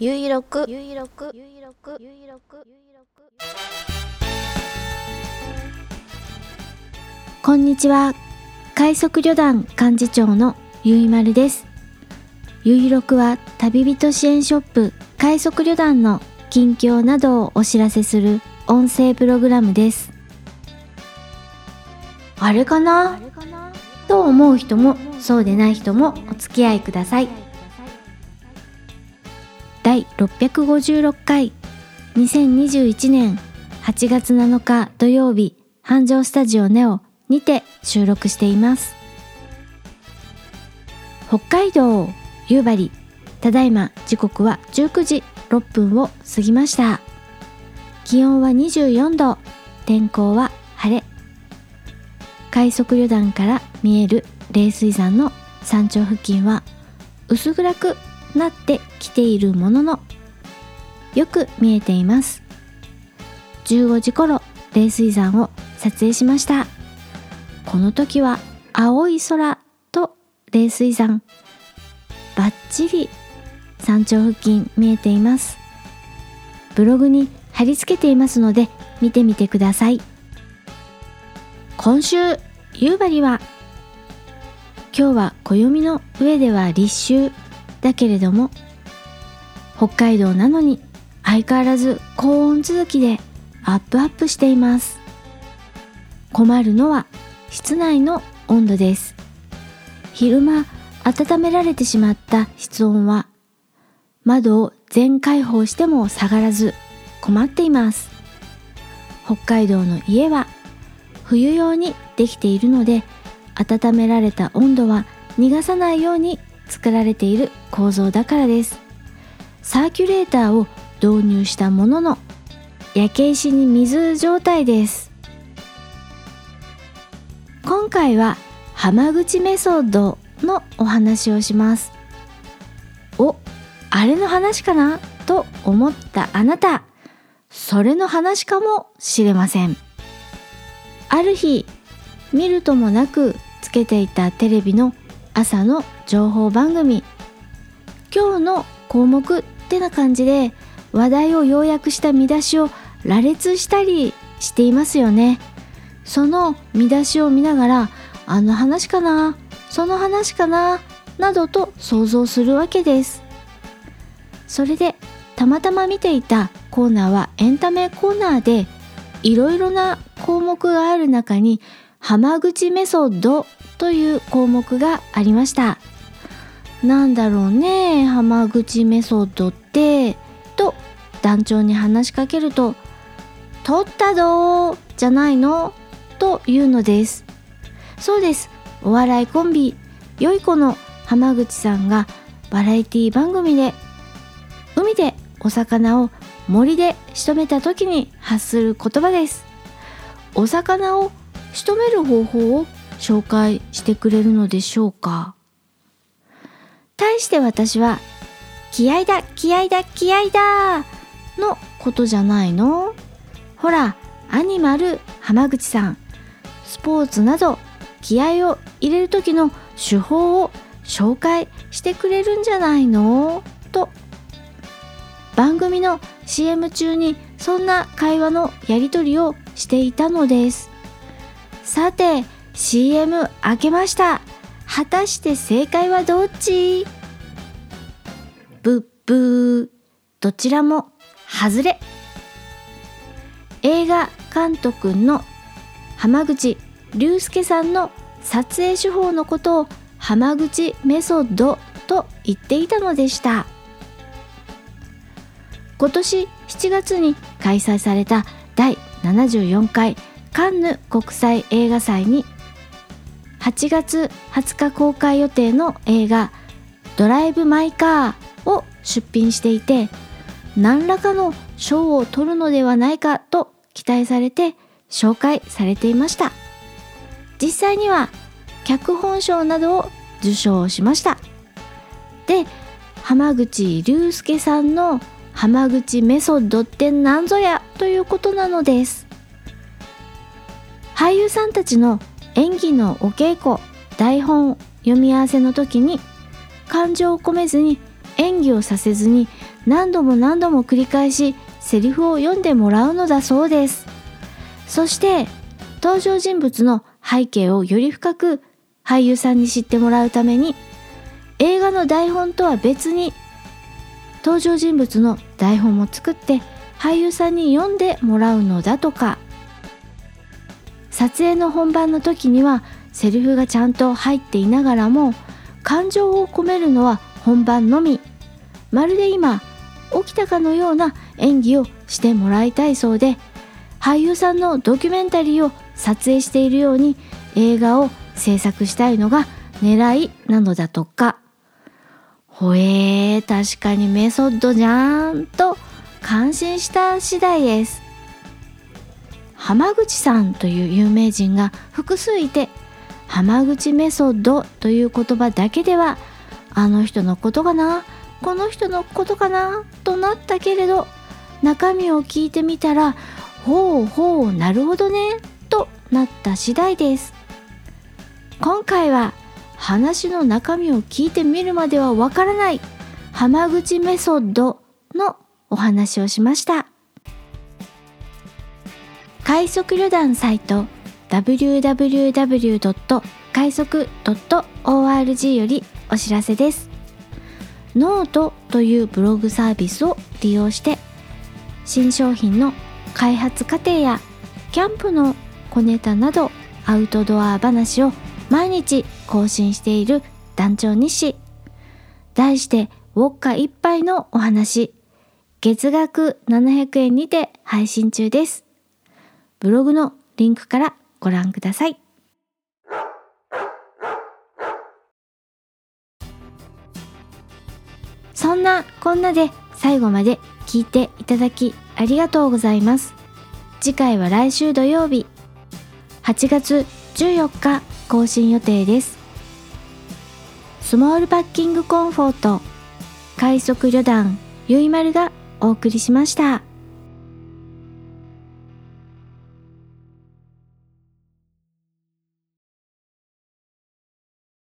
ゆいろくゆいろくゆいろくゆいろくゆいろくこんにちは。快速旅団幹事長のゆいまるです。ゆいろくは旅人支援ショップ快速旅団の近況などをお知らせする音声プログラムです。あれかな？と思う人もそうでない人もお付き合いください。第656回。2021年8月7日土曜日繁盛スタジオネオにて収録しています。北海道夕張ただいま時刻は19時6分を過ぎました。気温は24度天候は晴れ。快速旅団から見える冷水山の山頂付近は薄暗くなってきているもののよく見えています。15時頃冷水山を撮影しました。この時は青い空と冷水山。バッチリ山頂付近見えています。ブログに貼り付けていますので見てみてください。今週夕張は今日は暦の上では立秋。だけれども北海道なのに相変わらず高温続きでアップアップしています。困るのは室内の温度です。昼間温められてしまった室温は窓を全開放しても下がらず困っています。北海道の家は冬用にできているので温められた温度は逃がさないように作られている構造だからです。サーキュレーターを導入したものの焼け石に水状態です。今回は浜口メソッドのお話をします。おあれの話かな？と思ったあなた。それの話かもしれません。ある日見るともなくつけていたテレビの朝の情報番組。今日の項目ってな感じで話題を要約した見出しを羅列したりしていますよね。その見出しを見ながらあの話かなその話かななどと想像するわけです。それでたまたま見ていたコーナーはエンタメコーナーでいろいろな項目がある中に浜口メソッドという項目がありました。なんだろうね浜口メソッドってと団長に話しかけると「取ったどーじゃないの?」というのです。そうです。お笑いコンビよい子の浜口さんがバラエティ番組で海でお魚を森で仕留めた時に発する言葉です。お魚を仕留める方法を紹介してくれるのでしょうか？対して私は気合だ気合だ気合だのことじゃないの？ほらアニマル浜口さんスポーツなど気合を入れる時の手法を紹介してくれるんじゃないの？と番組の CM 中にそんな会話のやり取りをしていたのです。さて CM 開けました。果たして正解はどっち？ブッブー。どちらも外れ。映画監督の浜口竜介さんの撮影手法のことを浜口メソッドと言っていたのでした。今年7月に開催された第74回カンヌ国際映画祭に8月20日公開予定の映画「ドライブ・マイ・カー」を出品していて何らかの賞を取るのではないかと期待されて紹介されていました。実際には脚本賞などを受賞しました。で浜口竜介さんの浜口メソッドって何ぞやということなのです。俳優さんたちの演技のお稽古台本読み合わせの時に感情を込めずに演技をさせずに何度も何度も繰り返しセリフを読んでもらうのだそうです。そして登場人物の背景をより深く俳優さんに知ってもらうために映画の台本とは別に登場人物の台本も作って俳優さんに読んでもらうのだとか。撮影の本番の時にはセリフがちゃんと入っていながらも感情を込めるのは本番のみ。まるで今起きたかのような演技をしてもらいたいそうで俳優さんのドキュメンタリーを撮影しているように映画を制作したいのが狙いなのだとか。ほえー確かにメソッドじゃんと感心した次第です。浜口さんという有名人が複数いて浜口メソッドという言葉だけではあの人のことかなこの人のことかなとなったけれど中身を聞いてみたらほうほうなるほどねとなった次第です。今回は話の中身を聞いてみるまではわからない浜口メソッドのお話をしました。快速旅団サイト www. 快速 .org よりお知らせです。ノートというブログサービスを利用して新商品の開発過程やキャンプの小ネタなどアウトドア話を毎日更新している団長日誌。題してウォッカ一杯のお話。月額700円にて配信中です。ブログのリンクからご覧ください。そんなこんなで最後まで聞いていただきありがとうございます。次回は来週土曜日。8月14日更新予定です。スモールパッキングコンフォート快速旅団ゆいまるがお送りしました。